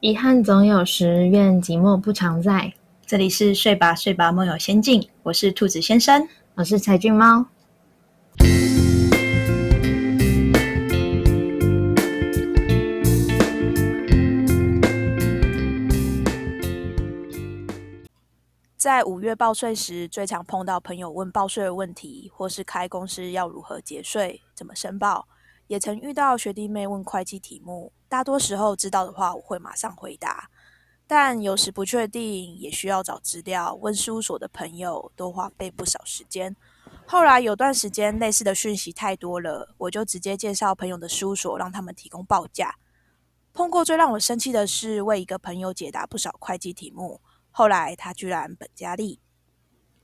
遗憾总有时，愿寂寞不常在。这里是睡吧睡吧梦游仙境，我是兔子先生，我是柴俊猫。在五月报税时，最常碰到朋友问报税的问题，或是开公司要如何节税、怎么申报。也曾遇到学弟妹问会计题目，大多时候知道的话，我会马上回答。但有时不确定，也需要找资料。问事务所的朋友都花费不少时间。后来有段时间，类似的讯息太多了，我就直接介绍朋友的事务所，让他们提供报价。碰过最让我生气的是，为一个朋友解答不少会计题目，后来他居然本加厉，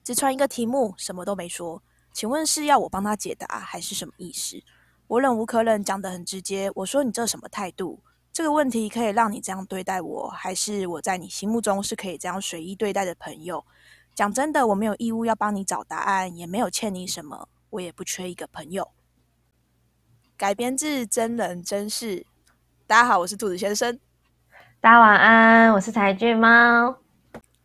只传一个题目，什么都没说。请问是要我帮他解答，还是什么意思？我忍无可忍，讲得很直接。我说：“你这什么态度？这个问题可以让你这样对待我，还是我在你心目中是可以这样随意对待的朋友？”讲真的，我没有义务要帮你找答案，也没有欠你什么，我也不缺一个朋友。改编自真人真事。大家好，我是兔子先生。大家晚安，我是柴俊猫。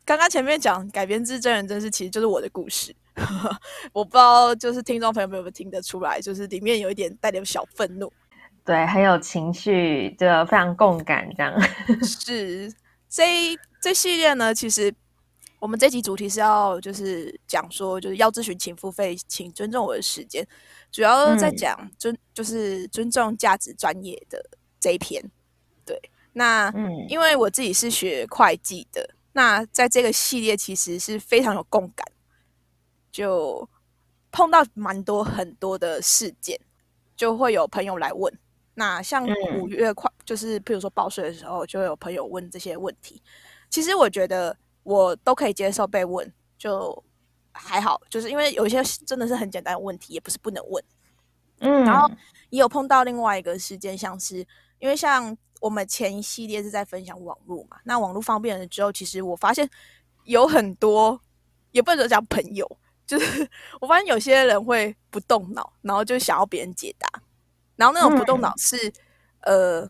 刚刚前面讲改编自真人真事，其实就是我的故事。我不知道，就是听众朋友们有没有听得出来，就是里面有一点带点小愤怒，对，很有情绪，就非常共感这样。是这这系列呢，其实我们这集主题是要就是讲说，就是要咨询请付费，请尊重我的时间，主要在讲尊就是尊重价值专业的这一篇。对，那嗯，因为我自己是学会计的，那在这个系列其实是非常有共感。就碰到蛮多很多的事件，就会有朋友来问。那像五月快，就是譬如说报税的时候，就会有朋友问这些问题。其实我觉得我都可以接受被问，就还好。就是因为有一些真的是很简单的问题，也不是不能问。嗯，然后也有碰到另外一个事件，像是因为像我们前一系列是在分享网络嘛，那网络方便了之后，其实我发现有很多，也不能说讲朋友。就是我发现有些人会不动脑，然后就想要别人解答，然后那种不动脑是，呃，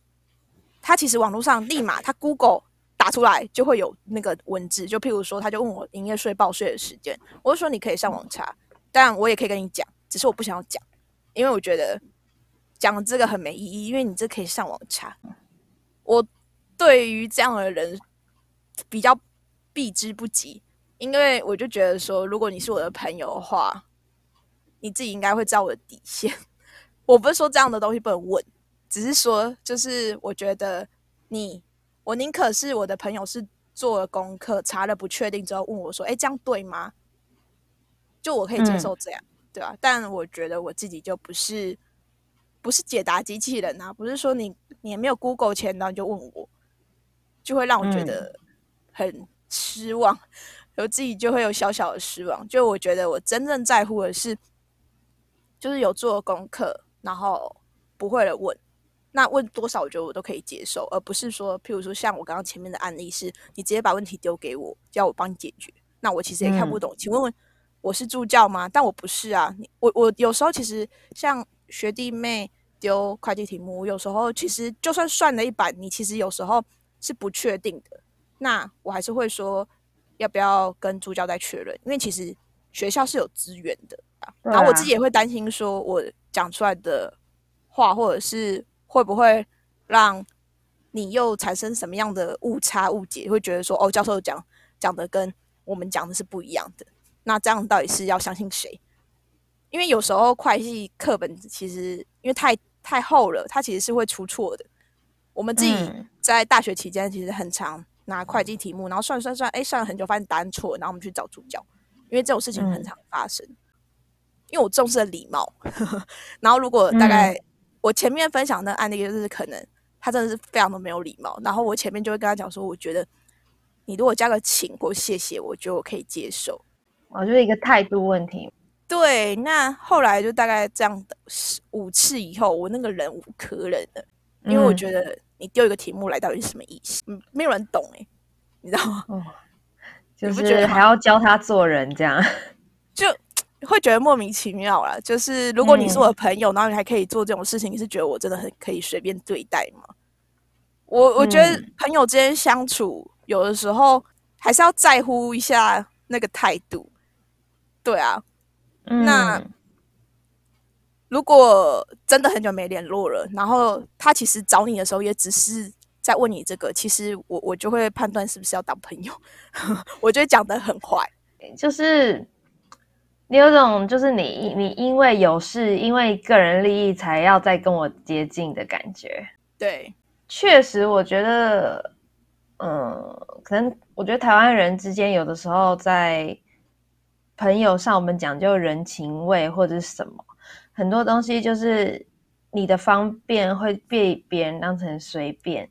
他其实网络上立马他 Google 打出来就会有那个文字，就譬如说他就问我营业税报税的时间，我就说你可以上网查，但我也可以跟你讲，只是我不想要讲，因为我觉得讲这个很没意义，因为你这可以上网查。我对于这样的人比较避之不及。因为我就觉得说，如果你是我的朋友的话，你自己应该会知道我的底线。我不是说这样的东西不能问，只是说，就是我觉得你，我宁可是我的朋友是做了功课，查了不确定之后问我说：“哎，这样对吗？”就我可以接受这样，对吧？但我觉得我自己就不是，不是解答机器人啊，不是说你你没有 Google 前，然后就问我，就会让我觉得很失望。我自己就会有小小的失望，就我觉得我真正在乎的是，就是有做功课，然后不会的问，那问多少我觉得我都可以接受，而不是说，譬如说像我刚刚前面的案例，是你直接把问题丢给我，叫我帮你解决，那我其实也看不懂。请问问我是助教吗？但我不是啊，我我有时候其实像学弟妹丢会计题目，有时候其实就算算了一版，你其实有时候是不确定的，那我还是会说。要不要跟助教再确认？因为其实学校是有资源的啊。然后我自己也会担心，说我讲出来的话，或者是会不会让你又产生什么样的误差、误解？会觉得说，哦，教授讲讲的跟我们讲的是不一样的。那这样到底是要相信谁？因为有时候会计课本其实因为太太厚了，它其实是会出错的。我们自己在大学期间其实很长。拿会计题目，然后算算算，哎，算了很久，发现答案错，然后我们去找助教，因为这种事情很常发生。因为我重视礼貌，然后如果大概我前面分享的案例，就是可能他真的是非常的没有礼貌，然后我前面就会跟他讲说，我觉得你如果加个请或谢谢，我觉得我可以接受。我就是一个态度问题。对，那后来就大概这样的五次以后，我那个忍无可忍了，因为我觉得。你丢一个题目来，到底是什么意思？嗯，没有人懂哎，你知道吗？哦，就是还要教他做人，这样 就会觉得莫名其妙了。就是如果你是我的朋友，然后你还可以做这种事情，你是觉得我真的很可以随便对待吗？我我觉得朋友之间相处，有的时候还是要在乎一下那个态度。对啊，那如果真的很久没联络了，然后他其实找你的时候也只是在问你这个，其实我我就会判断是不是要当朋友。我觉得讲的很坏，就是你有种就是你你因为有事，因为个人利益才要再跟我接近的感觉。对，确实，我觉得，嗯，可能我觉得台湾人之间有的时候在。朋友上，我们讲究人情味或者是什么，很多东西就是你的方便会被别人当成随便。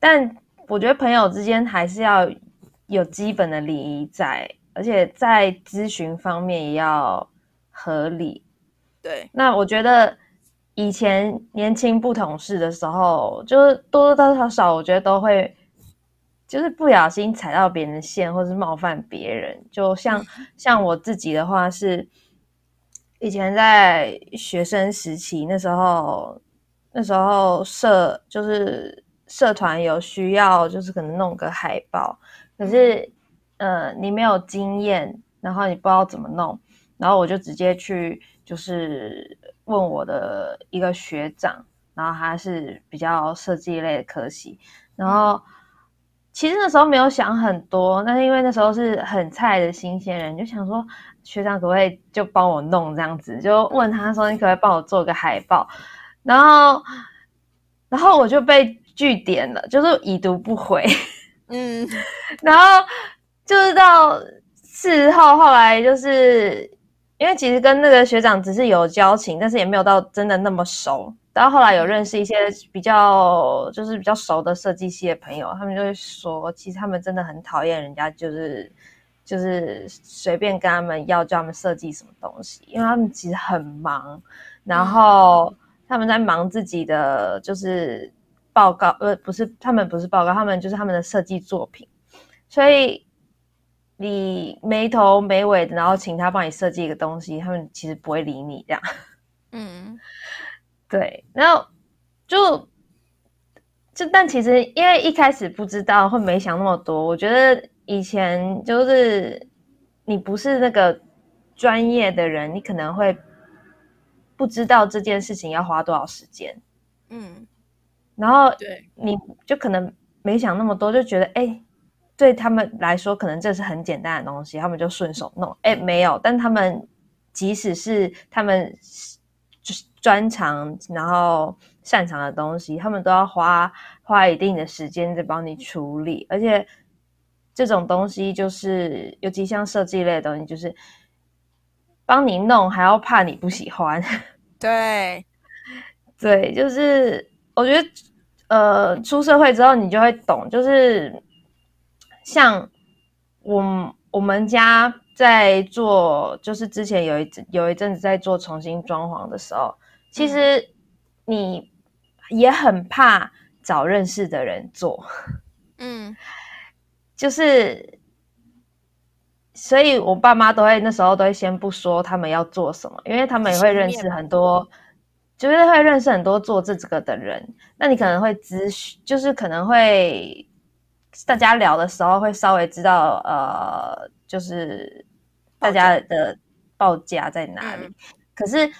但我觉得朋友之间还是要有基本的礼仪在，而且在咨询方面也要合理。对，那我觉得以前年轻不懂事的时候，就是多多少少，我觉得都会。就是不小心踩到别人的线，或是冒犯别人。就像像我自己的话，是以前在学生时期，那时候那时候社就是社团有需要，就是可能弄个海报，可是呃你没有经验，然后你不知道怎么弄，然后我就直接去就是问我的一个学长，然后他是比较设计类的科系，然后。其实那时候没有想很多，但是因为那时候是很菜的新鲜人，就想说学长可不可以就帮我弄这样子，就问他说你可不可以帮我做个海报，然后然后我就被拒点了，就是已读不回，嗯，然后就是到事后后来就是因为其实跟那个学长只是有交情，但是也没有到真的那么熟。到后来有认识一些比较就是比较熟的设计系的朋友，他们就会说，其实他们真的很讨厌人家就是就是随便跟他们要叫他们设计什么东西，因为他们其实很忙，然后他们在忙自己的就是报告，呃，不是他们不是报告，他们就是他们的设计作品，所以你没头没尾的，然后请他帮你设计一个东西，他们其实不会理你这样，嗯。对，然后就就但其实因为一开始不知道，会没想那么多。我觉得以前就是你不是那个专业的人，你可能会不知道这件事情要花多少时间。嗯，然后对，你就可能没想那么多，就觉得哎，对他们来说可能这是很简单的东西，他们就顺手弄。哎，没有，但他们即使是他们。就是专长，然后擅长的东西，他们都要花花一定的时间在帮你处理，而且这种东西就是，尤其像设计类的东西，就是帮你弄还要怕你不喜欢。对，对，就是我觉得，呃，出社会之后你就会懂，就是像我我们家。在做，就是之前有一有一阵子在做重新装潢的时候，其实你也很怕找认识的人做，嗯，就是，所以我爸妈都会那时候都会先不说他们要做什么，因为他们也会认识很多，就是会认识很多做这个的人，那你可能会咨询，就是可能会大家聊的时候会稍微知道，呃，就是。大家的报价在哪里？可是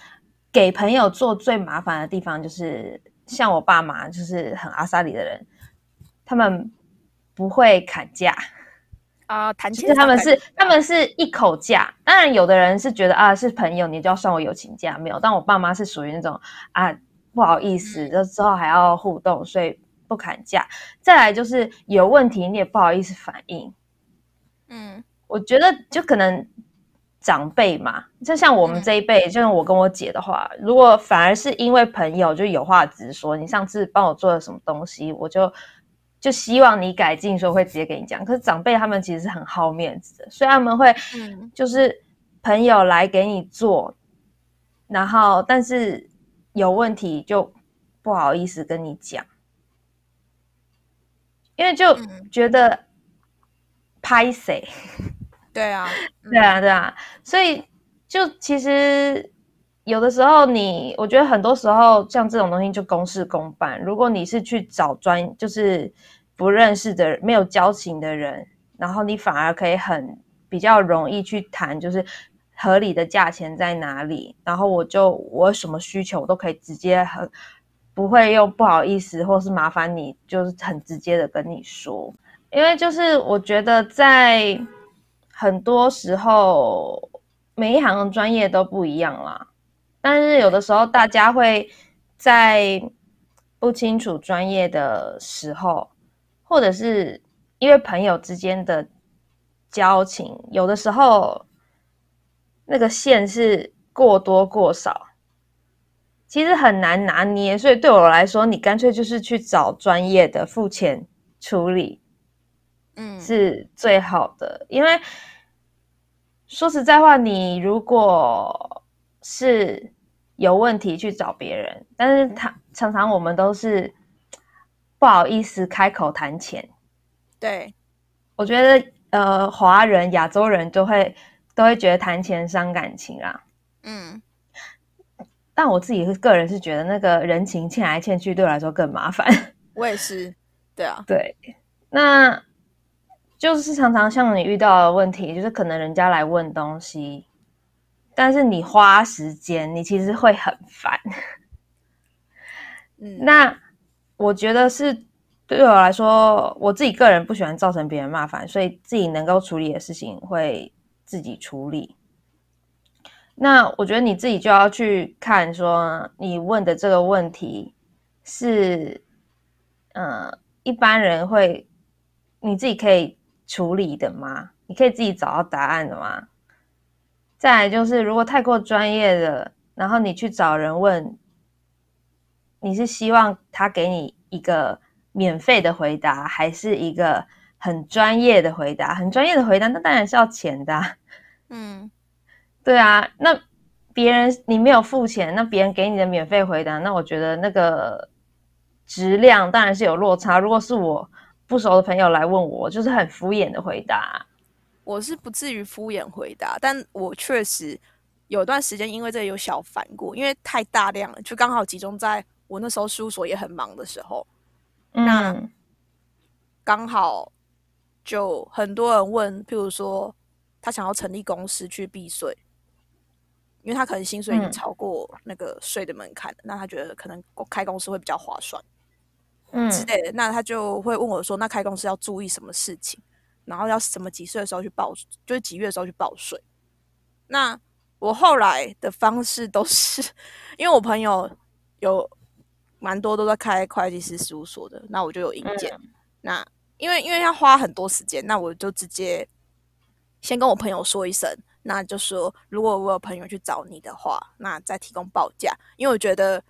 给朋友做最麻烦的地方，就是像我爸妈，就是很阿萨里的人，他们不会砍价啊。谈其实他们是他们是一口价。当然，有的人是觉得啊，是朋友，你就要算我友情价，没有。但我爸妈是属于那种啊，不好意思，就之后还要互动，所以不砍价。再来就是有问题，你也不好意思反映。嗯，我觉得就可能。长辈嘛，就像我们这一辈，就像我跟我姐的话，如果反而是因为朋友就有话直说，你上次帮我做了什么东西，我就就希望你改进，说会直接给你讲。可是长辈他们其实是很好面子的，所以他们会，就是朋友来给你做，然后但是有问题就不好意思跟你讲，因为就觉得拍谁。对啊，对啊，对啊，所以就其实有的时候你，我觉得很多时候像这种东西就公事公办。如果你是去找专，就是不认识的、没有交情的人，然后你反而可以很比较容易去谈，就是合理的价钱在哪里。然后我就我什么需求，我都可以直接很不会又不好意思或是麻烦你，就是很直接的跟你说。因为就是我觉得在很多时候，每一行的专业都不一样啦。但是有的时候，大家会在不清楚专业的时候，或者是因为朋友之间的交情，有的时候那个线是过多过少，其实很难拿捏。所以对我来说，你干脆就是去找专业的付钱处理，嗯，是最好的。因为说实在话，你如果是有问题去找别人，但是他常常我们都是不好意思开口谈钱。对，我觉得呃，华人、亚洲人都会都会觉得谈钱伤感情啦。嗯，但我自己个人是觉得那个人情欠来欠去，对我来说更麻烦。我也是，对啊，对，那就是常常像你遇到的问题，就是可能人家来问东西。但是你花时间，你其实会很烦。嗯，那我觉得是对我来说，我自己个人不喜欢造成别人麻烦，所以自己能够处理的事情会自己处理。那我觉得你自己就要去看，说你问的这个问题是，呃，一般人会你自己可以处理的吗？你可以自己找到答案的吗？再来就是，如果太过专业的，然后你去找人问，你是希望他给你一个免费的回答，还是一个很专业的回答？很专业的回答，那当然是要钱的。嗯，对啊，那别人你没有付钱，那别人给你的免费回答，那我觉得那个质量当然是有落差。如果是我不熟的朋友来问我，就是很敷衍的回答。我是不至于敷衍回答，但我确实有段时间因为这有小烦过，因为太大量了，就刚好集中在我那时候事务所也很忙的时候，那刚好就很多人问，譬如说他想要成立公司去避税，因为他可能薪水已经超过那个税的门槛了，那他觉得可能开公司会比较划算，嗯之类的，那他就会问我说，那开公司要注意什么事情？然后要什么几岁的时候去报，就是几月的时候去报税。那我后来的方式都是，因为我朋友有蛮多都在开会计师事务所的，那我就有意见。那因为因为要花很多时间，那我就直接先跟我朋友说一声，那就说如果我有朋友去找你的话，那再提供报价。因为我觉得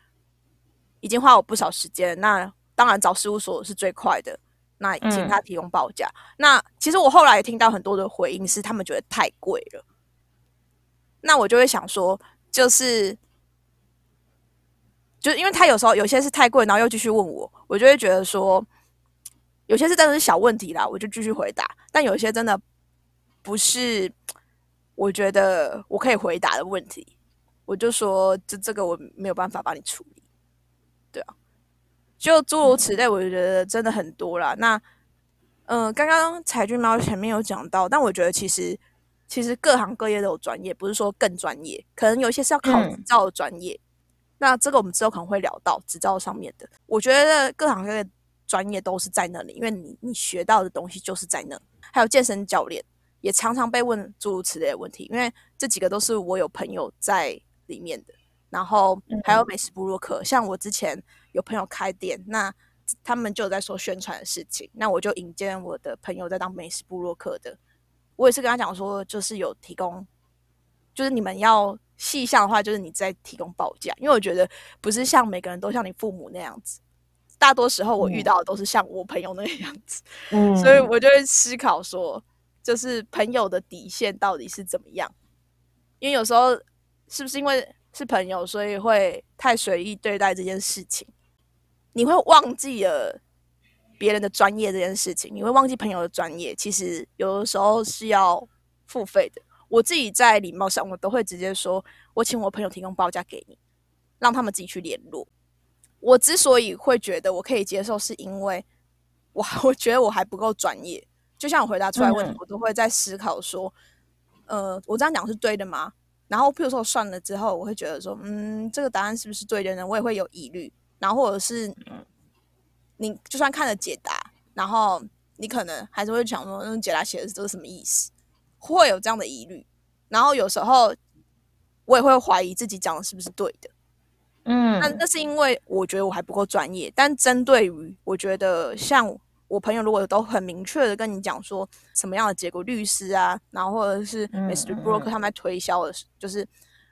已经花我不少时间，那当然找事务所是最快的。那请他提供报价。那其实我后来听到很多的回应是，他们觉得太贵了。那我就会想说，就是，就因为他有时候有些是太贵，然后又继续问我，我就会觉得说，有些是真的是小问题啦，我就继续回答。但有些真的不是，我觉得我可以回答的问题，我就说，这这个我没有办法帮你处理。对啊。就诸如此类，我觉得真的很多啦。那，嗯，刚刚彩俊猫前面有讲到，但我觉得其实其实各行各业都有专业，不是说更专业，可能有一些是要考执照的专业。那这个我们之后可能会聊到执照上面的。我觉得各行各业专业都是在那里，因为你你学到的东西就是在那。还有健身教练也常常被问诸如此类的问题，因为这几个都是我有朋友在里面的。然后还有美食部落客，像我之前。有朋友开店，那他们就在说宣传的事情，那我就引荐我的朋友在当美食部落客的。我也是跟他讲说，就是有提供，就是你们要细项的话，就是你在提供报价，因为我觉得不是像每个人都像你父母那样子，大多时候我遇到的都是像我朋友那个样子，嗯，所以我就会思考说，就是朋友的底线到底是怎么样？因为有时候是不是因为是朋友，所以会太随意对待这件事情？你会忘记了别人的专业这件事情，你会忘记朋友的专业。其实有的时候是要付费的。我自己在礼貌上，我都会直接说，我请我朋友提供报价给你，让他们自己去联络。我之所以会觉得我可以接受，是因为我我觉得我还不够专业。就像我回答出来问题，我都会在思考说，呃，我这样讲是对的吗？然后，譬如说我算了之后，我会觉得说，嗯，这个答案是不是对的呢？我也会有疑虑。然后，或者是你就算看了解答，然后你可能还是会想说，那解答写的这是什么意思？会有这样的疑虑。然后有时候我也会怀疑自己讲的是不是对的。嗯，那那是因为我觉得我还不够专业。但针对于我觉得像。我朋友如果都很明确的跟你讲说什么样的结果，律师啊，然后或者是 Mr. broker 他们在推销的，就是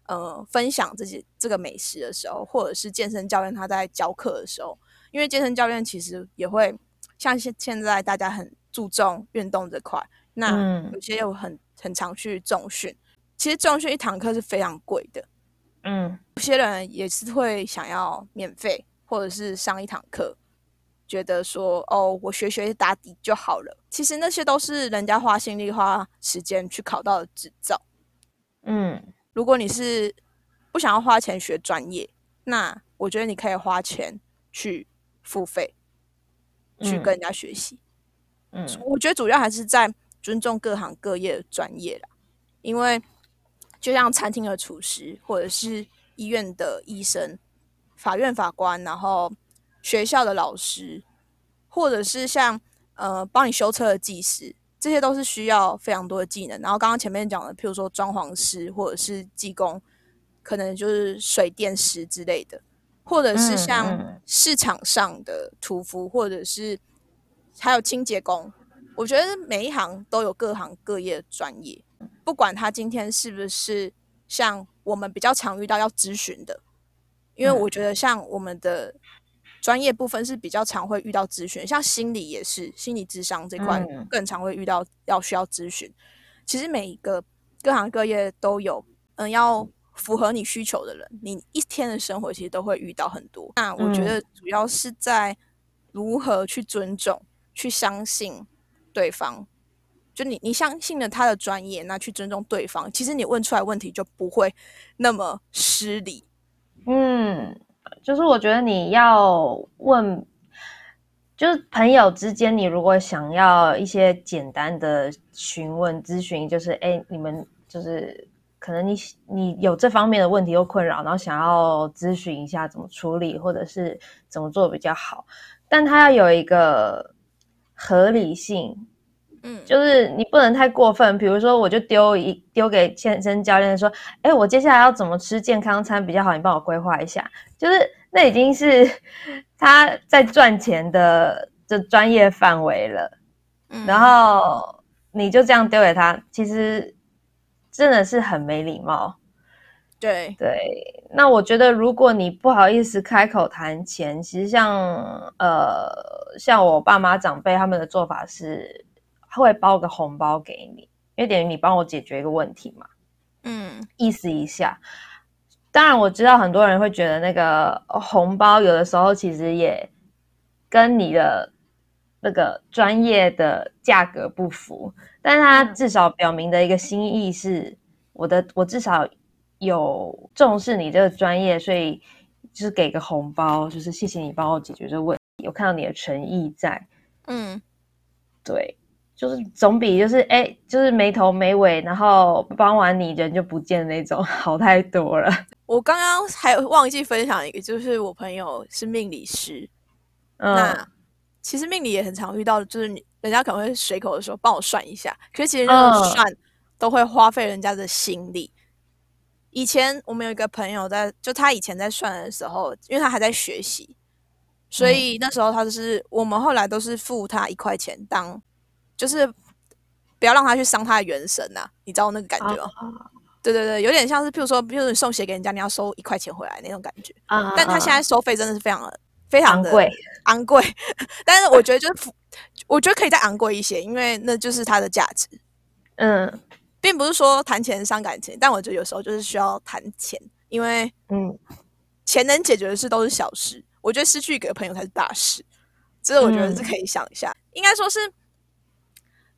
呃分享自己这个美食的时候，或者是健身教练他在教课的时候，因为健身教练其实也会像现现在大家很注重运动这块，那有些又很很常去重训，其实重训一堂课是非常贵的，嗯，有些人也是会想要免费或者是上一堂课。觉得说哦，我学学打底就好了。其实那些都是人家花心力、花时间去考到的执照。嗯，如果你是不想要花钱学专业，那我觉得你可以花钱去付费，去跟人家学习。嗯，我觉得主要还是在尊重各行各业的专业啦。因为就像餐厅的厨师，或者是医院的医生、法院法官，然后。学校的老师，或者是像呃帮你修车的技师，这些都是需要非常多的技能。然后刚刚前面讲的，譬如说装潢师或者是技工，可能就是水电师之类的，或者是像市场上的屠夫，或者是还有清洁工。我觉得每一行都有各行各业的专业，不管他今天是不是像我们比较常遇到要咨询的，因为我觉得像我们的。专业部分是比较常会遇到咨询，像心理也是心理智商这块更常会遇到要需要咨询。其实每一个各行各业都有，嗯，要符合你需求的人，你一天的生活其实都会遇到很多。那我觉得主要是在如何去尊重、去相信对方。就你你相信了他的专业，那去尊重对方，其实你问出来问题就不会那么失礼。嗯。就是我觉得你要问，就是朋友之间，你如果想要一些简单的询问咨询，就是哎，你们就是可能你你有这方面的问题或困扰，然后想要咨询一下怎么处理，或者是怎么做比较好，但他要有一个合理性。嗯，就是你不能太过分，比如说我就丢一丢给健身教练说，哎，我接下来要怎么吃健康餐比较好？你帮我规划一下。就是那已经是 他在赚钱的这专业范围了，嗯然后你就这样丢给他，其实真的是很没礼貌。对对，那我觉得如果你不好意思开口谈钱，其实像呃像我爸妈长辈他们的做法是。会包个红包给你，因为等于你帮我解决一个问题嘛，嗯，意思一下。当然我知道很多人会觉得那个红包有的时候其实也跟你的那个专业的价格不符，但是他至少表明的一个心意是，我的我至少有重视你这个专业，所以就是给个红包，就是谢谢你帮我解决这个问题，有看到你的诚意在，嗯，对。就是总比就是哎，就是没头没尾，然后帮完你人就不见那种 好太多了。我刚刚还忘记分享一个，就是我朋友是命理师，那其实命理也很常遇到，就是人家可能会随口的说帮我算一下，可是其实那种算都会花费人家的心力。以前我们有一个朋友在，就他以前在算的时候，因为他还在学习，所以那时候他就是我们后来都是付他一块钱当。就是不要让他去伤他的元神呐，你知道那个感觉吗？对对对，有点像是，譬如说，比如你送鞋给人家，你要收一块钱回来那种感觉。啊，但他现在收费真的是非常的、非常的贵，昂贵。但是我觉得就是，我觉得可以再昂贵一些，因为那就是它的价值。嗯，并不是说谈钱伤感情，但我觉得有时候就是需要谈钱，因为嗯，钱能解决的事都是小事，我觉得失去一个朋友才是大事。这个我觉得是可以想一下，应该说是。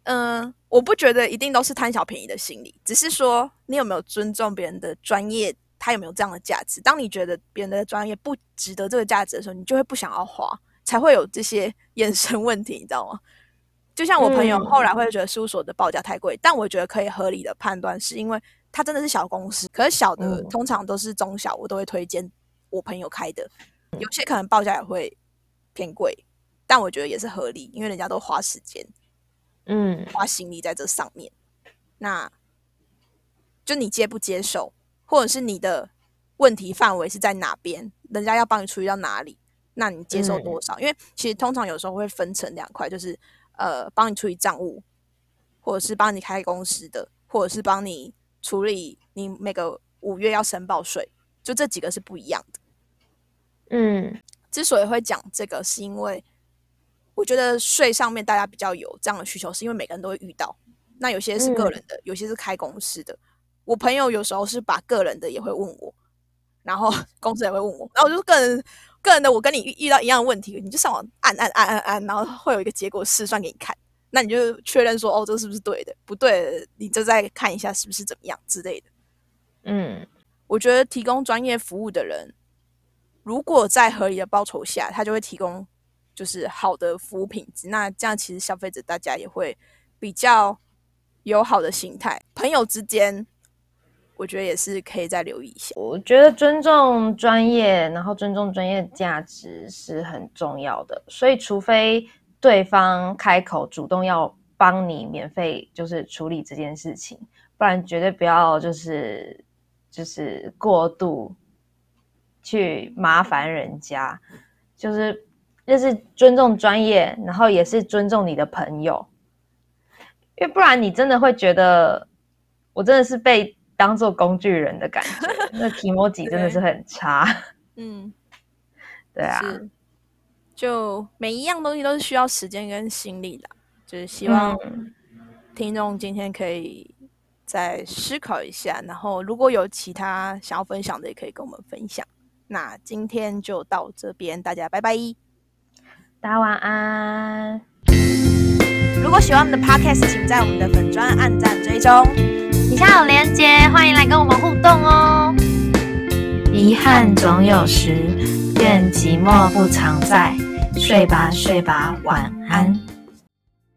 嗯，我我不觉得一定都是贪小便宜的心理，只是说你有没有尊重别人的专业，他有没有这样的价值。当你觉得别人的专业不值得这个价值的时候，你就会不想要花，才会有这些 衍生问题，你知道吗？就像我朋友后来会觉得事务所的报价太贵，但我觉得可以合理的判断，是因为他真的是小公司，可是小的通常都是中小，我都会推荐我朋友开的，有些可能报价也会偏贵，但我觉得也是合理，因为人家都花时间，嗯，花心力在这上面，那就你接不接受，或者是你的问题范围是在哪边，人家要帮你处理到哪里，那你接受多少？因为其实通常有时候会分成两块，就是。呃，帮你处理账务，或者是帮你开公司的，或者是帮你处理你每个五月要申报税，就这几个是不一样的。嗯，之所以会讲这个，是因为我觉得税上面大家比较有这样的需求，是因为每个人都会遇到。那有些是个人的，有些是开公司的。我朋友有时候是把个人的也会问我，然后 公司也会问我，然后我就个人。个人的，我跟你遇到一样的问题，你就上网按按按按按，然后会有一个结果试算给你看，那你就确认说，哦，这是不是对的？不对，你就再看一下是不是怎么样之类的。嗯，我觉得提供专业服务的人，如果在合理的报酬下，他就会提供就是好的服务品质。那这样其实消费者大家也会比较有好的心态，朋友之间。我觉得也是可以再留意一下。我觉得尊重专业，然后尊重专业价值是很重要的。所以，除非对方开口主动要帮你免费就是处理这件事情，不然绝对不要就是就是过度去麻烦人家。就是就是尊重专业，然后也是尊重你的朋友，因为不然你真的会觉得我真的是被。当做工具人的感觉，那提摩吉真的是很差。嗯，对啊，就每一样东西都是需要时间跟心力的。就是希望听众今天可以再思考一下，然后如果有其他想要分享的，也可以跟我们分享。那今天就到这边，大家拜拜，大家晚安。如果喜欢我们的 Podcast，请在我们的粉砖按赞追踪。底下有连接，欢迎来跟我们互动哦。遗憾总有时，愿寂寞不常在。睡吧，睡吧，晚安。